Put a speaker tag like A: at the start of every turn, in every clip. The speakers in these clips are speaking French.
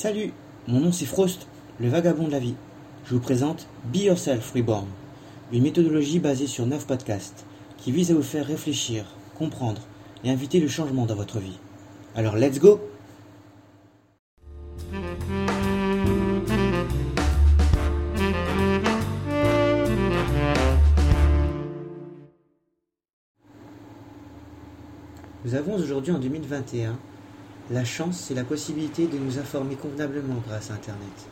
A: Salut, mon nom c'est Frost, le vagabond de la vie. Je vous présente Be Yourself Reborn, une méthodologie basée sur 9 podcasts qui vise à vous faire réfléchir, comprendre et inviter le changement dans votre vie. Alors let's go Nous avons aujourd'hui en 2021 la chance et la possibilité de nous informer convenablement grâce à Internet.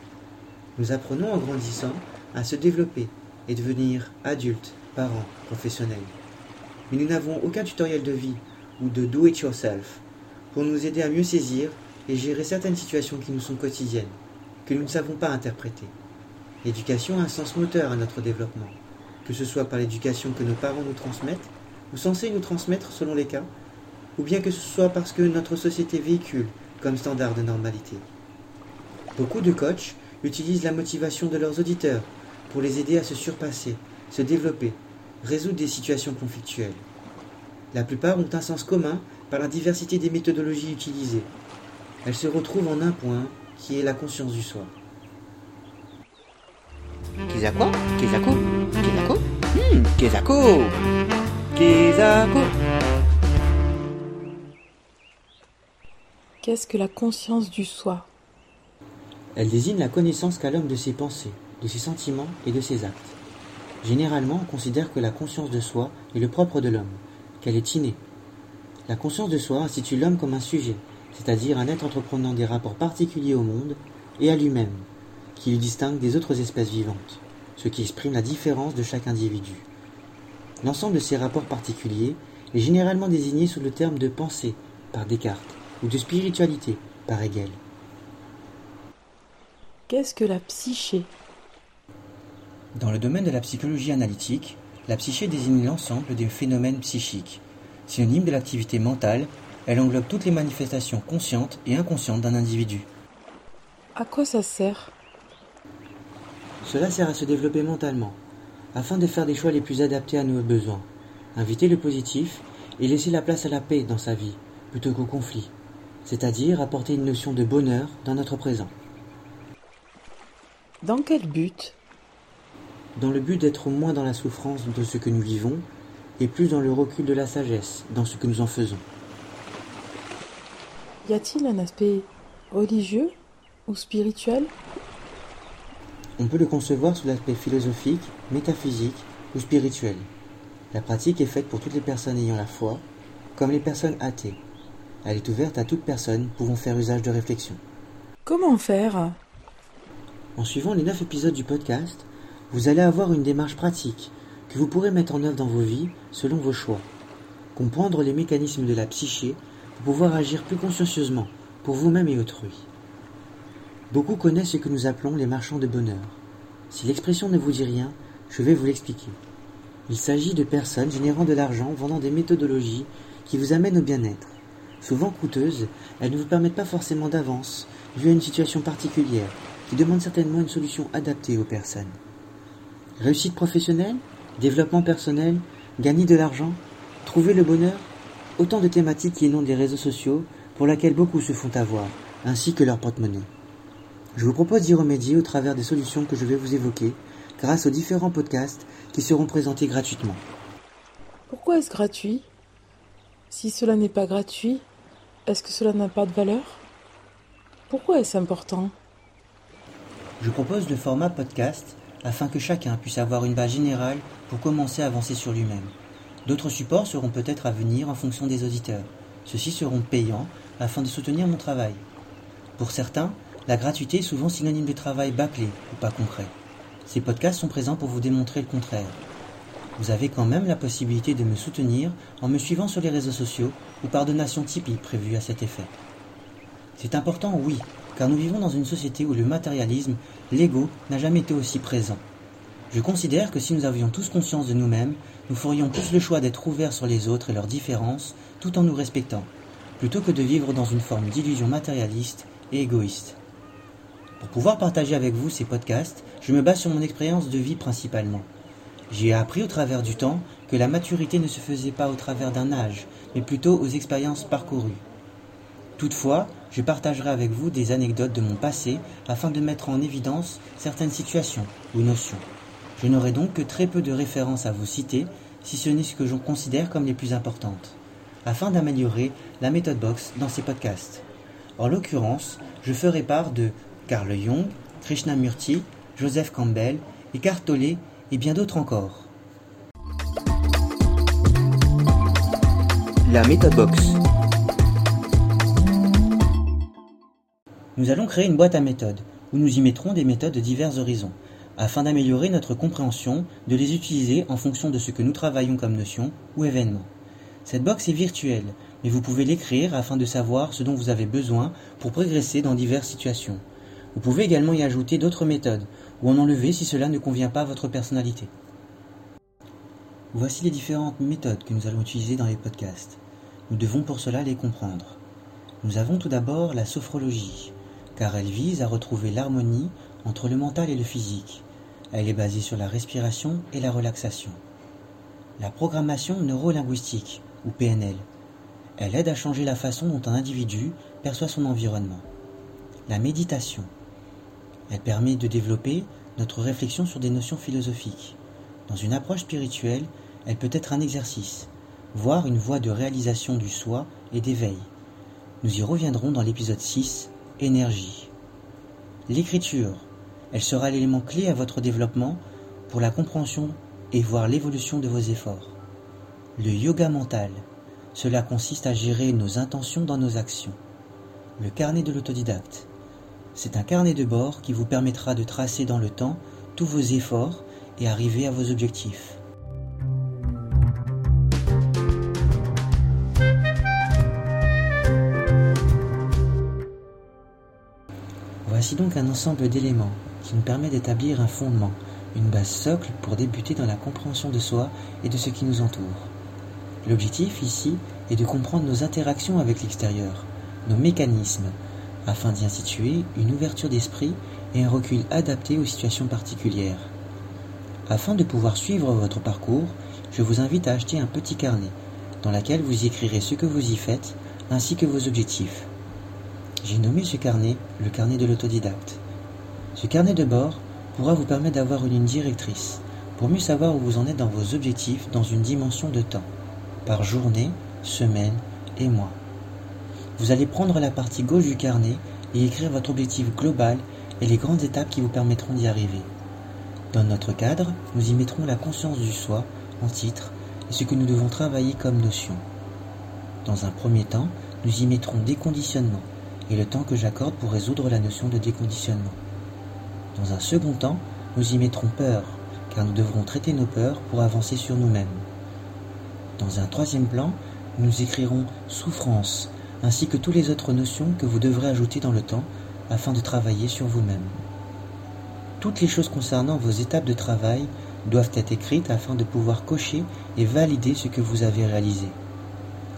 A: Nous apprenons en grandissant à se développer et devenir adultes, parents, professionnels. Mais nous n'avons aucun tutoriel de vie ou de do-it-yourself pour nous aider à mieux saisir et gérer certaines situations qui nous sont quotidiennes, que nous ne savons pas interpréter. L'éducation a un sens moteur à notre développement, que ce soit par l'éducation que nos parents nous transmettent ou censés nous transmettre selon les cas, ou bien que ce soit parce que notre société véhicule comme standard de normalité. Beaucoup de coachs utilisent la motivation de leurs auditeurs pour les aider à se surpasser, se développer, résoudre des situations conflictuelles. La plupart ont un sens commun par la diversité des méthodologies utilisées. Elles se retrouvent en un point qui est la conscience du soi.
B: Kezako Kezako Kezako Hmm, Kezako
C: Qu'est-ce que la conscience du soi?
A: Elle désigne la connaissance qu'a l'homme de ses pensées, de ses sentiments et de ses actes. Généralement, on considère que la conscience de soi est le propre de l'homme, qu'elle est innée. La conscience de soi institue l'homme comme un sujet, c'est-à-dire un être entreprenant des rapports particuliers au monde et à lui-même, qui le distingue des autres espèces vivantes, ce qui exprime la différence de chaque individu. L'ensemble de ces rapports particuliers est généralement désigné sous le terme de pensée par Descartes ou de spiritualité par Hegel.
C: Qu'est-ce que la psyché?
A: Dans le domaine de la psychologie analytique, la psyché désigne l'ensemble des phénomènes psychiques. Synonyme de l'activité mentale, elle englobe toutes les manifestations conscientes et inconscientes d'un individu.
C: À quoi ça sert?
A: Cela sert à se développer mentalement, afin de faire des choix les plus adaptés à nos besoins, inviter le positif et laisser la place à la paix dans sa vie, plutôt qu'au conflit, c'est-à-dire apporter une notion de bonheur dans notre présent.
C: Dans quel but?
A: Dans le but d'être moins dans la souffrance de ce que nous vivons et plus dans le recul de la sagesse dans ce que nous en faisons.
C: Y a-t-il un aspect religieux ou spirituel?
A: On peut le concevoir sous l'aspect philosophique, métaphysique ou spirituel. La pratique est faite pour toutes les personnes ayant la foi, comme les personnes athées. Elle est ouverte à toute personne pouvant faire usage de réflexion.
C: Comment faire?
A: En suivant les 9 épisodes du podcast, vous allez avoir une démarche pratique que vous pourrez mettre en œuvre dans vos vies selon vos choix. Comprendre les mécanismes de la psyché pour pouvoir agir plus consciencieusement pour vous-même et autrui. Beaucoup connaissent ce que nous appelons les marchands de bonheur. Si l'expression ne vous dit rien, je vais vous l'expliquer. Il s'agit de personnes générant de l'argent vendant des méthodologies qui vous amènent au bien-être. Souvent coûteuses, elles ne vous permettent pas forcément d'avance, vu à une situation particulière, qui demande certainement une solution adaptée aux personnes. Réussite professionnelle, développement personnel, gagner de l'argent, trouver le bonheur, autant de thématiques qui inondent les réseaux sociaux pour lesquelles beaucoup se font avoir, ainsi que leur porte-monnaie. Je vous propose d'y remédier au travers des solutions que je vais vous évoquer grâce aux différents podcasts qui seront présentés gratuitement.
C: Pourquoi est-ce gratuit? Si cela n'est pas gratuit, est-ce que cela n'a pas de valeur? Pourquoi est-ce important?
A: Je propose le format podcast afin que chacun puisse avoir une base générale pour commencer à avancer sur lui-même. D'autres supports seront peut-être à venir en fonction des auditeurs. Ceux-ci seront payants afin de soutenir mon travail. Pour certains, la gratuité est souvent synonyme de travail bâclé ou pas concret. Ces podcasts sont présents pour vous démontrer le contraire. Vous avez quand même la possibilité de me soutenir en me suivant sur les réseaux sociaux ou par donation Tipeee prévue à cet effet. C'est important, oui, car nous vivons dans une société où le matérialisme, l'ego, n'a jamais été aussi présent. Je considère que si nous avions tous conscience de nous-mêmes, nous ferions tous le choix d'être ouverts sur les autres et leurs différences, tout en nous respectant, plutôt que de vivre dans une forme d'illusion matérialiste et égoïste. Pour pouvoir partager avec vous ces podcasts, je me base sur mon expérience de vie principalement. J'ai appris au travers du temps que la maturité ne se faisait pas au travers d'un âge, mais plutôt aux expériences parcourues. Toutefois, je partagerai avec vous des anecdotes de mon passé afin de mettre en évidence certaines situations ou notions. Je n'aurai donc que très peu de références à vous citer, si ce n'est ce que je considère comme les plus importantes, afin d'améliorer la méthode box dans ces podcasts. En l'occurrence, je ferai part de Carl Jung, Krishnamurti, Joseph Campbell, Eckhart Tolle et bien d'autres encore.
B: La méthode box.
A: Nous allons créer une boîte à méthodes, où nous y mettrons des méthodes de divers horizons, afin d'améliorer notre compréhension, de les utiliser en fonction de ce que nous travaillons comme notion ou événement. Cette box est virtuelle, mais vous pouvez l'écrire afin de savoir ce dont vous avez besoin pour progresser dans diverses situations. Vous pouvez également y ajouter d'autres méthodes, ou en enlever si cela ne convient pas à votre personnalité. Voici les différentes méthodes que nous allons utiliser dans les podcasts. Nous devons pour cela les comprendre. Nous avons tout d'abord la sophrologie, car elle vise à retrouver l'harmonie entre le mental et le physique. Elle est basée sur la respiration et la relaxation. La programmation neurolinguistique, ou PNL. Elle aide à changer la façon dont un individu perçoit son environnement. La méditation. Elle permet de développer notre réflexion sur des notions philosophiques. Dans une approche spirituelle, elle peut être un exercice, voire une voie de réalisation du soi et d'éveil. Nous y reviendrons dans l'épisode 6, Énergie. L'écriture, elle sera l'élément clé à votre développement pour la compréhension et voir l'évolution de vos efforts. Le yoga mental, cela consiste à gérer nos intentions dans nos actions. Le carnet de l'autodidacte, c'est un carnet de bord qui vous permettra de tracer dans le temps tous vos efforts et arriver à vos objectifs. Voici donc un ensemble d'éléments qui nous permet d'établir un fondement, une base socle pour débuter dans la compréhension de soi et de ce qui nous entoure. L'objectif ici est de comprendre nos interactions avec l'extérieur, nos mécanismes, afin d'y instituer une ouverture d'esprit et un recul adapté aux situations particulières. Afin de pouvoir suivre votre parcours, je vous invite à acheter un petit carnet dans lequel vous écrirez ce que vous y faites ainsi que vos objectifs. J'ai nommé ce carnet le carnet de l'autodidacte. Ce carnet de bord pourra vous permettre d'avoir une ligne directrice pour mieux savoir où vous en êtes dans vos objectifs dans une dimension de temps, par journée, semaine et mois. Vous allez prendre la partie gauche du carnet et écrire votre objectif global et les grandes étapes qui vous permettront d'y arriver. Dans notre cadre, nous y mettrons la conscience du soi en titre et ce que nous devons travailler comme notion. Dans un premier temps, nous y mettrons déconditionnement et le temps que j'accorde pour résoudre la notion de déconditionnement. Dans un second temps, nous y mettrons peur, car nous devrons traiter nos peurs pour avancer sur nous-mêmes. Dans un troisième plan, nous écrirons souffrance, ainsi que toutes les autres notions que vous devrez ajouter dans le temps afin de travailler sur vous-même. Toutes les choses concernant vos étapes de travail doivent être écrites afin de pouvoir cocher et valider ce que vous avez réalisé.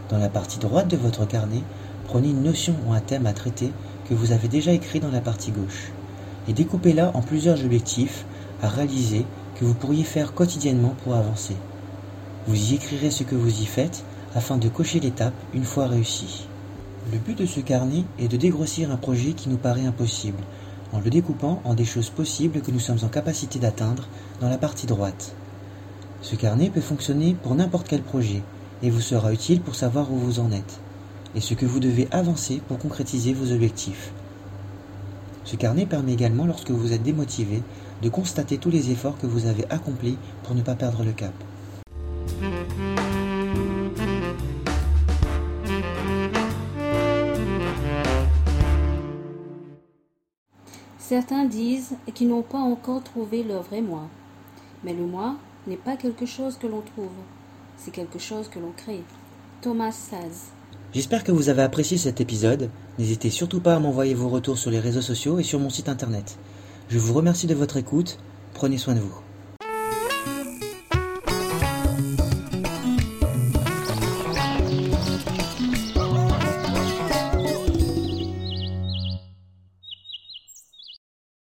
A: Dans la partie droite de votre carnet, prenez une notion ou un thème à traiter que vous avez déjà écrit dans la partie gauche et découpez-la en plusieurs objectifs à réaliser que vous pourriez faire quotidiennement pour avancer. Vous y écrirez ce que vous y faites afin de cocher l'étape une fois réussie. Le but de ce carnet est de dégrossir un projet qui nous paraît impossible, en le découpant en des choses possibles que nous sommes en capacité d'atteindre dans la partie droite. Ce carnet peut fonctionner pour n'importe quel projet et vous sera utile pour savoir où vous en êtes et ce que vous devez avancer pour concrétiser vos objectifs. Ce carnet permet également, lorsque vous êtes démotivé, de constater tous les efforts que vous avez accomplis pour ne pas perdre le cap.
D: Certains disent qu'ils n'ont pas encore trouvé leur vrai moi. Mais le moi n'est pas quelque chose que l'on trouve, c'est quelque chose que l'on crée. Thomas Saz.
A: J'espère que vous avez apprécié cet épisode. N'hésitez surtout pas à m'envoyer vos retours sur les réseaux sociaux et sur mon site internet. Je vous remercie de votre écoute. Prenez soin de vous.